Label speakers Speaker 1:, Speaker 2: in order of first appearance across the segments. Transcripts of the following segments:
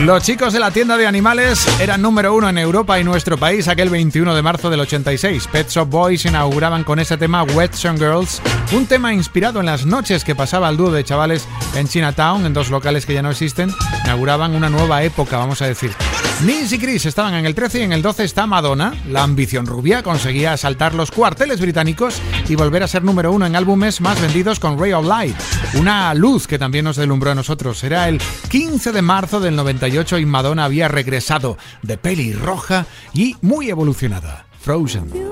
Speaker 1: Los chicos de la tienda de animales eran número uno en Europa y nuestro país aquel 21 de marzo del 86. Pet Shop Boys inauguraban con ese tema Song Girls, un tema inspirado en las noches que pasaba el dúo de chavales en Chinatown, en dos locales que ya no existen, inauguraban una nueva época, vamos a decir. Nins y Chris estaban en el 13 y en el 12 está Madonna. La ambición rubia conseguía asaltar los cuarteles británicos y volver a ser número uno en álbumes más vendidos con Ray of Light. Una luz que también nos delumbró a nosotros. Era el 15 de marzo del 98 y Madonna había regresado de peli roja y muy evolucionada. Frozen.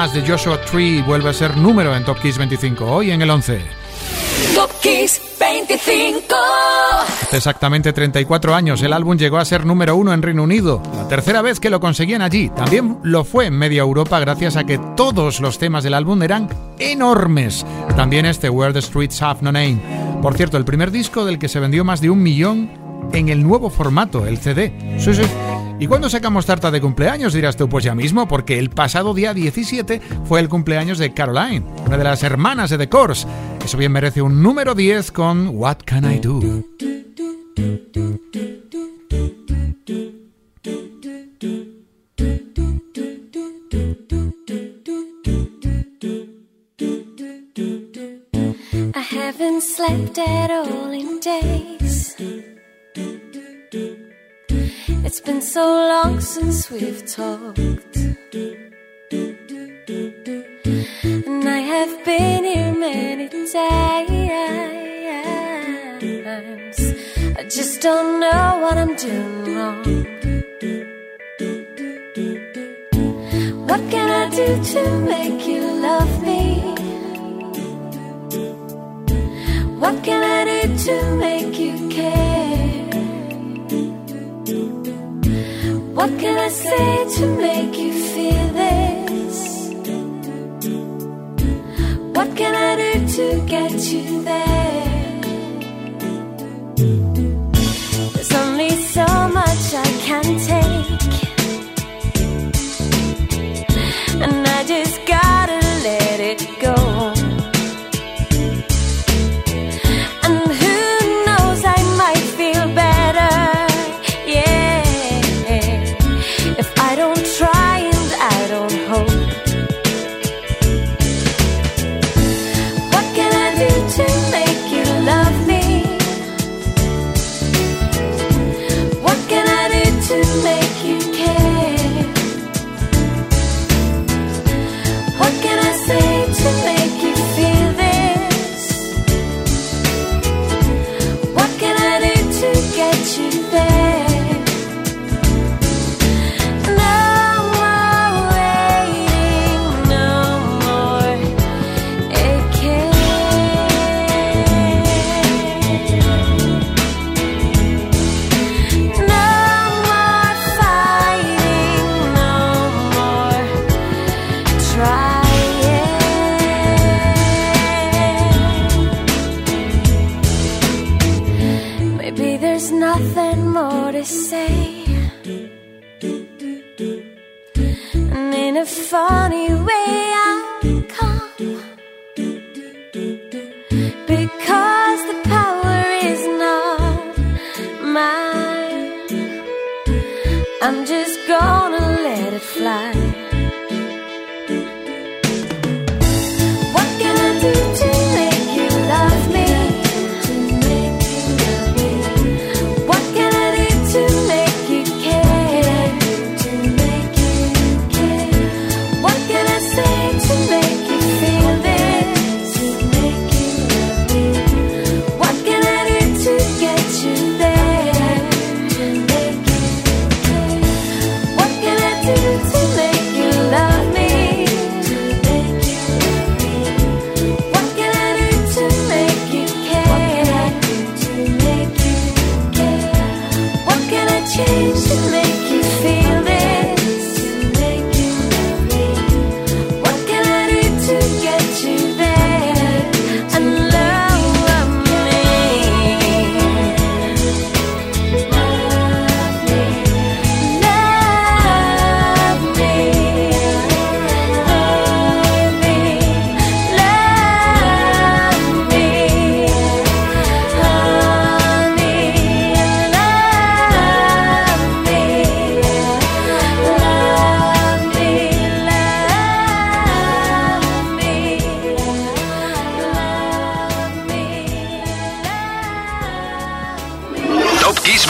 Speaker 1: Más, de Joshua Tree vuelve a ser número en Top Kiss 25, hoy en el 11.
Speaker 2: Top Kiss 25.
Speaker 1: Hace exactamente 34 años el álbum llegó a ser número uno en Reino Unido, la tercera vez que lo conseguían allí. También lo fue en media Europa gracias a que todos los temas del álbum eran enormes. También este Where the Streets Have No Name. Por cierto, el primer disco del que se vendió más de un millón en el nuevo formato, el CD. Sí, sí. ¿Y cuándo sacamos tarta de cumpleaños? Dirás tú, pues ya mismo, porque el pasado día 17 fue el cumpleaños de Caroline, una de las hermanas de The Course. Eso bien merece un número 10 con What Can I Do?
Speaker 3: I haven't slept at all in days. It's been so long since we've talked. And I have been here many times. I just don't know what I'm doing wrong. What can I do to make you love me? What can I do to make you care? What can I say to make you feel this? What can I do to get you there? There's only so much I can take, there's nothing more to say. And in a funny way,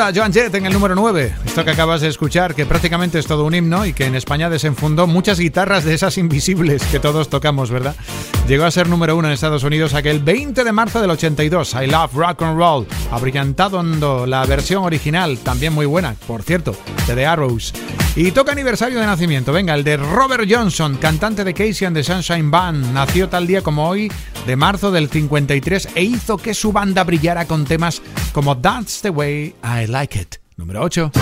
Speaker 1: Duda, Joan Jett en el número 9. Esto que acabas de escuchar, que prácticamente es todo un himno y que en España desenfundó muchas guitarras de esas invisibles que todos tocamos, ¿verdad? Llegó a ser número 1 en Estados Unidos aquel 20 de marzo del 82. I love rock and roll. Abrillantando la versión original, también muy buena, por cierto, de The Arrows. Y toca aniversario de nacimiento, venga, el de Robert Johnson, cantante de Casey and the Sunshine Band. Nació tal día como hoy, de marzo del 53, e hizo que su banda brillara con temas como That's the Way I Like It, número 8.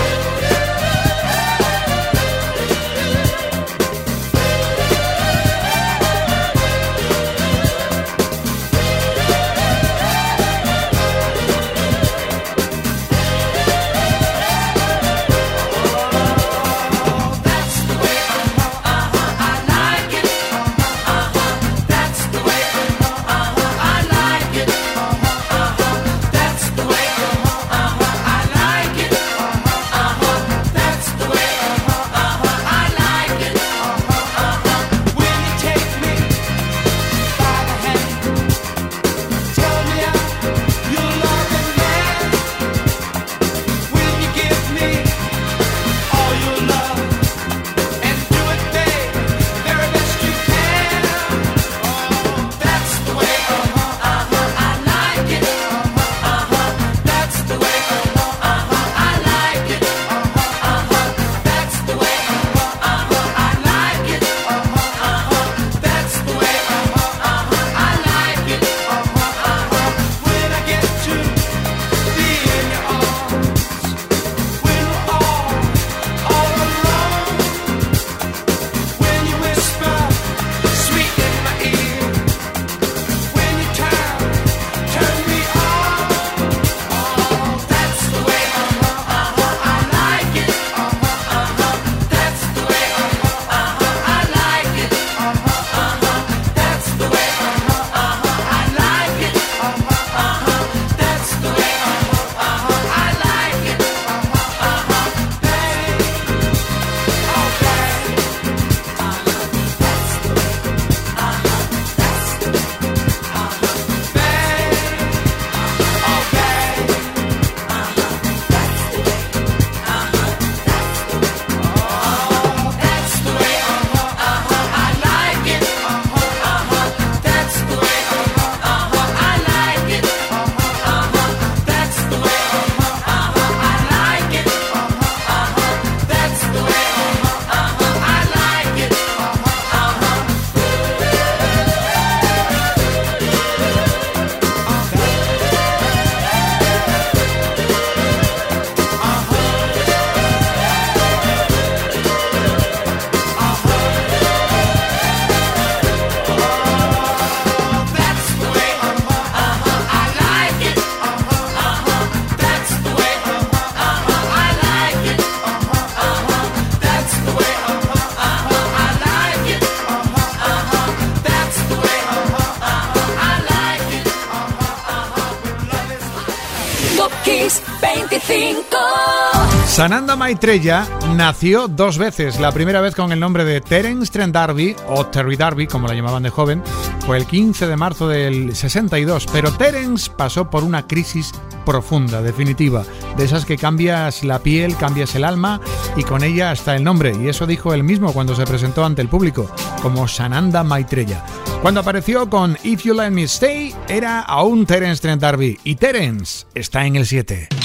Speaker 1: Sananda Maitreya nació dos veces. La primera vez con el nombre de Terence Trent D'Arby, o Terry Darby, como la llamaban de joven, fue el 15 de marzo del 62. Pero Terence pasó por una crisis profunda, definitiva, de esas que cambias la piel, cambias el alma y con ella hasta el nombre. Y eso dijo él mismo cuando se presentó ante el público, como Sananda Maitreya. Cuando apareció con If You Let Me Stay, era aún Terence Trent D'Arby. Y Terence está en el 7.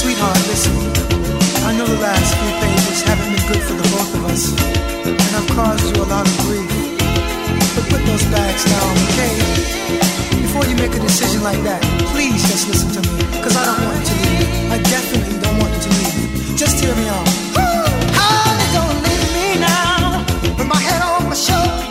Speaker 4: Sweetheart, listen. I know the last few pages haven't been good for the both of us, and I've caused you a lot of grief. But put those bags down, okay? Before you make a decision like that, please just listen to me, because I don't want you to leave. I definitely don't want you to leave. Just hear me out. Honey, don't leave me now, with my head on my shoulder.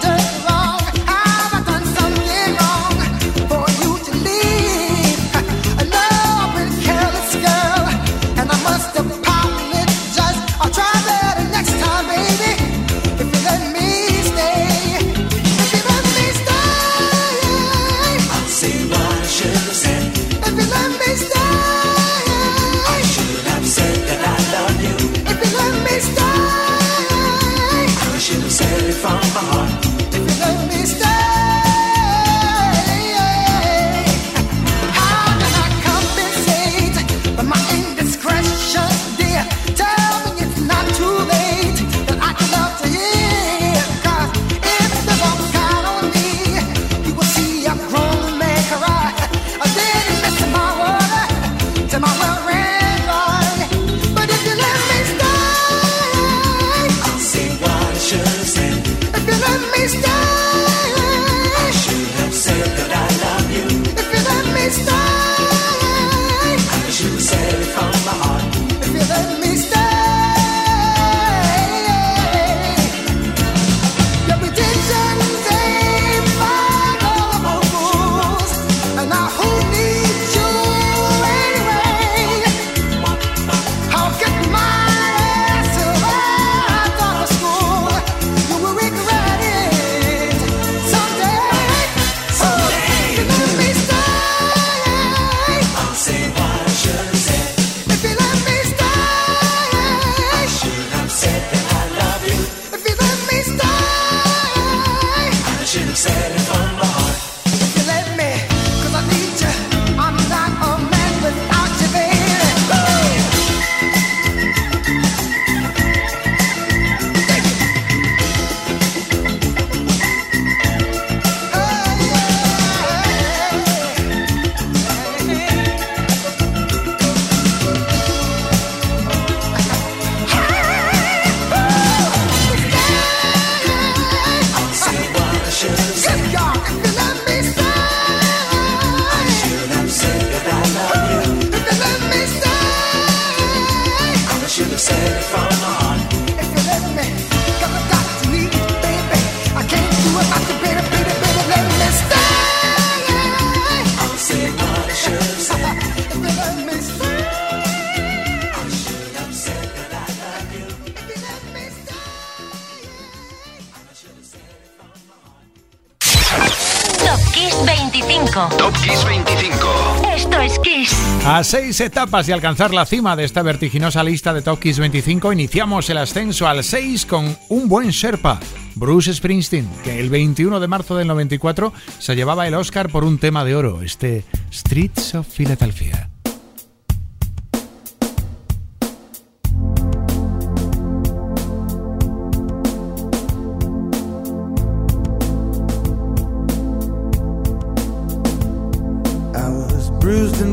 Speaker 1: A seis etapas y alcanzar la cima de esta vertiginosa lista de Top Kiss 25, iniciamos el ascenso al 6 con un buen Sherpa, Bruce Springsteen, que el 21 de marzo del 94 se llevaba el Oscar por un tema de oro, este Streets of Philadelphia.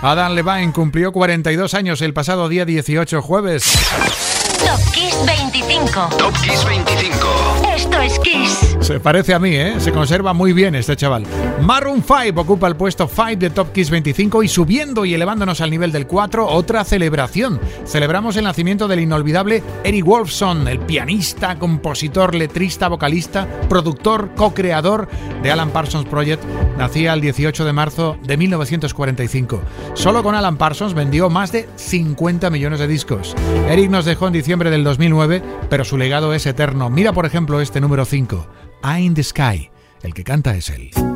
Speaker 5: Adam Levine cumplió 42 años el pasado día 18 jueves.
Speaker 6: Top Kiss 25.
Speaker 7: Top Kiss 25.
Speaker 6: Esto es Kiss.
Speaker 5: Se parece a mí, ¿eh? Se conserva muy bien este chaval. Maroon 5 ocupa el puesto 5 de Top Kiss 25 y subiendo y elevándonos al nivel del 4, otra celebración. Celebramos el nacimiento del inolvidable Eric Wolfson, el pianista, compositor, letrista, vocalista, productor, co-creador de Alan Parsons Project. Nacía el 18 de marzo de 1945. Solo con Alan Parsons vendió más de 50 millones de discos. Eric nos dejó en diciembre del 2009, pero su legado es eterno. Mira, por ejemplo, este número 5, Eye in the Sky. El que canta es él.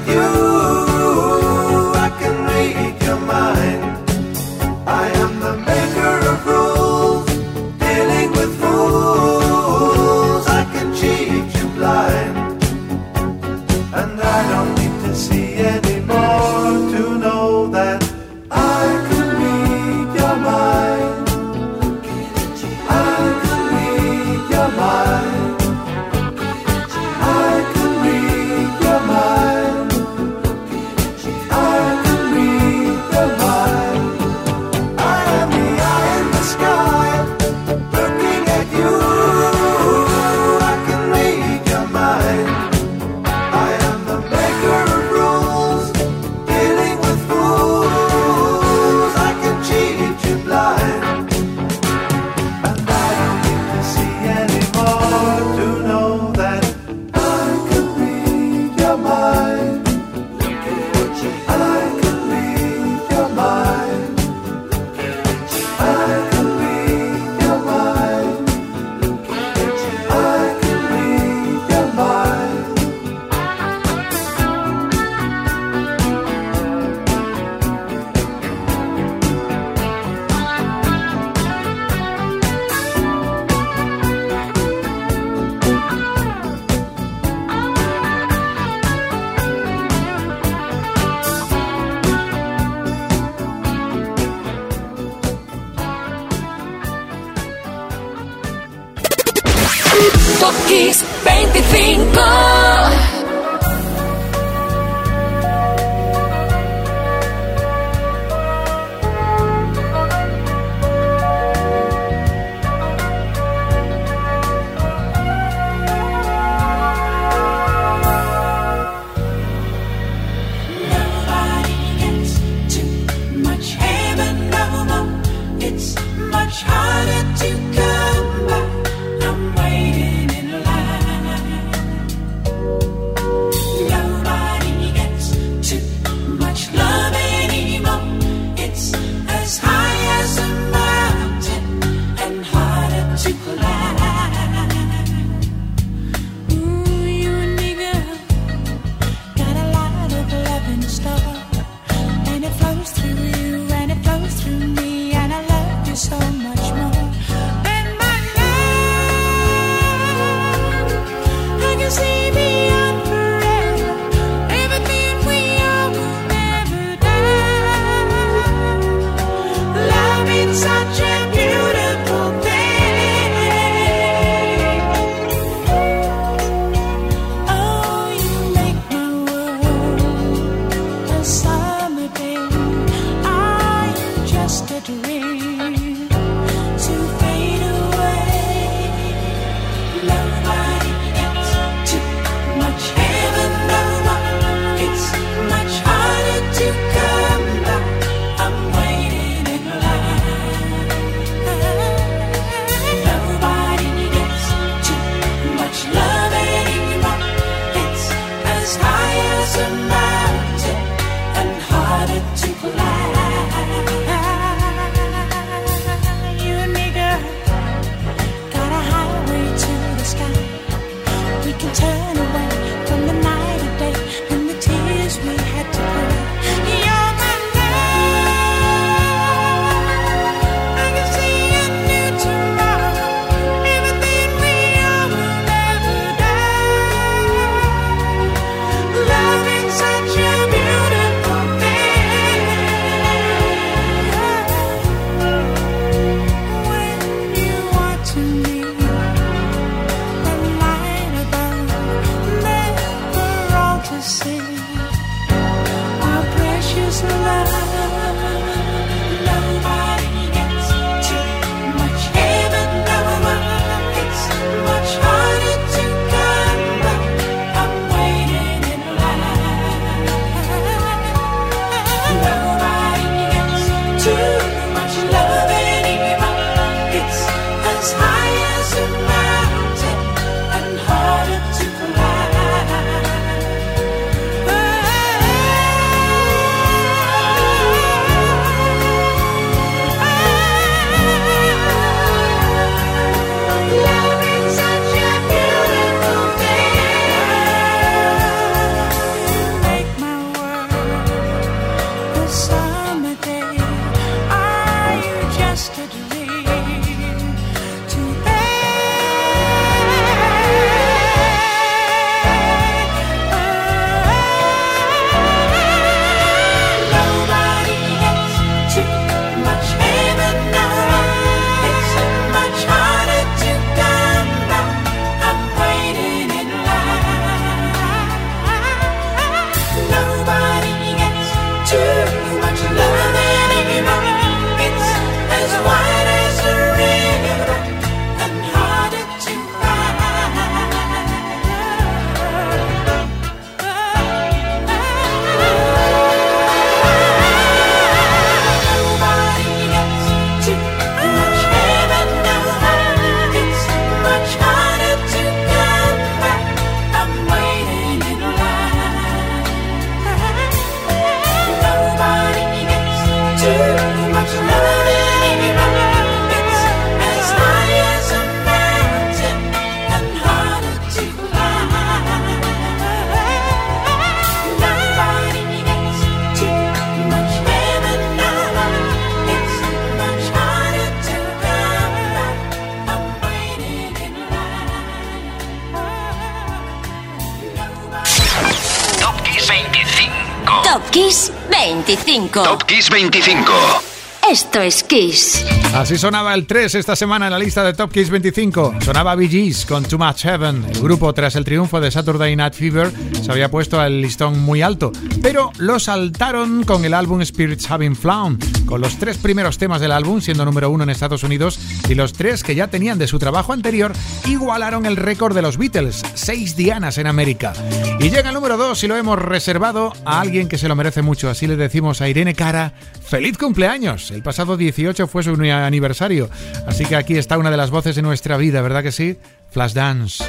Speaker 5: with you.
Speaker 2: Top Kiss 25.
Speaker 3: Top 25.
Speaker 7: Top Kiss 25.
Speaker 6: Esto es Kiss.
Speaker 3: Así sonaba el 3 esta semana en la lista de Top Kiss 25. Sonaba Bee Gees con Too Much Heaven. El grupo, tras el triunfo de Saturday Night Fever, se había puesto al listón muy alto, pero lo saltaron con el álbum Spirits Having Flown, con los tres primeros temas del álbum siendo número uno en Estados Unidos y los tres que ya tenían de su trabajo anterior igualaron el récord de los Beatles, seis dianas en América. Y llega el número 2 y lo hemos reservado a alguien que se lo merece mucho, así le decimos a Irene Cara, feliz cumpleaños. El pasado 18 fue su aniversario. Así que aquí está una de las voces de nuestra vida, ¿verdad que sí? Flashdance.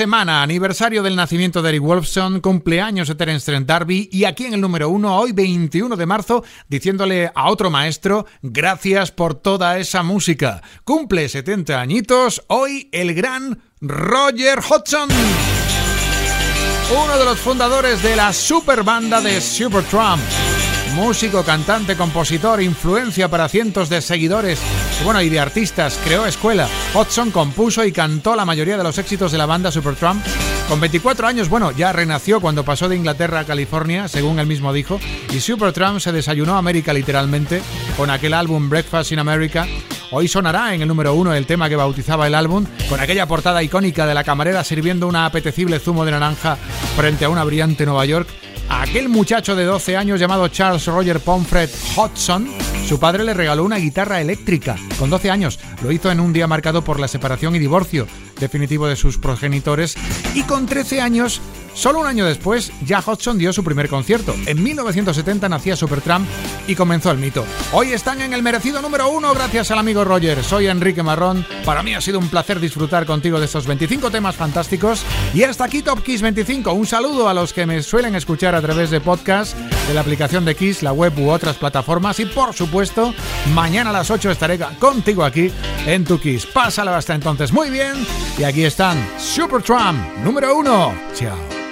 Speaker 3: Semana, aniversario del nacimiento de Eric Wolfson, cumpleaños de Terence Trent D'Arby y aquí en el número uno, hoy 21 de marzo, diciéndole a otro maestro, gracias por toda esa música. Cumple 70 añitos, hoy el gran Roger Hodgson. Uno de los fundadores de la super banda de Supertramp. Músico, cantante, compositor, influencia para cientos de seguidores bueno, y de artistas, creó escuela. Hodgson compuso y cantó la mayoría de los éxitos de la banda Supertramp
Speaker 8: Con 24 años, bueno, ya renació cuando pasó de Inglaterra a California, según él mismo dijo, y Supertramp se desayunó América literalmente con aquel álbum Breakfast in America. Hoy sonará en el número uno el tema que bautizaba el álbum, con aquella portada icónica de la camarera sirviendo una apetecible zumo de naranja frente a una brillante Nueva York. Aquel muchacho de 12 años llamado Charles Roger Pomfret Hodgson su padre le regaló una guitarra eléctrica con 12 años. Lo hizo en un día marcado por la separación y divorcio definitivo de sus progenitores. Y con 13 años Solo un año después, ya Hodgson dio su primer concierto. En 1970 nacía Supertramp y comenzó el mito. Hoy están en el merecido número uno gracias al amigo Roger. Soy Enrique Marrón. Para mí ha sido un placer disfrutar contigo de estos 25 temas fantásticos. Y hasta aquí Top Kiss 25. Un saludo a los que me suelen escuchar a través de podcast, de la aplicación de Kiss, la web u otras plataformas. Y por supuesto, mañana a las 8 estaré contigo aquí en tu Kiss. Pásalo hasta entonces muy bien. Y aquí están Supertramp número uno. Chao.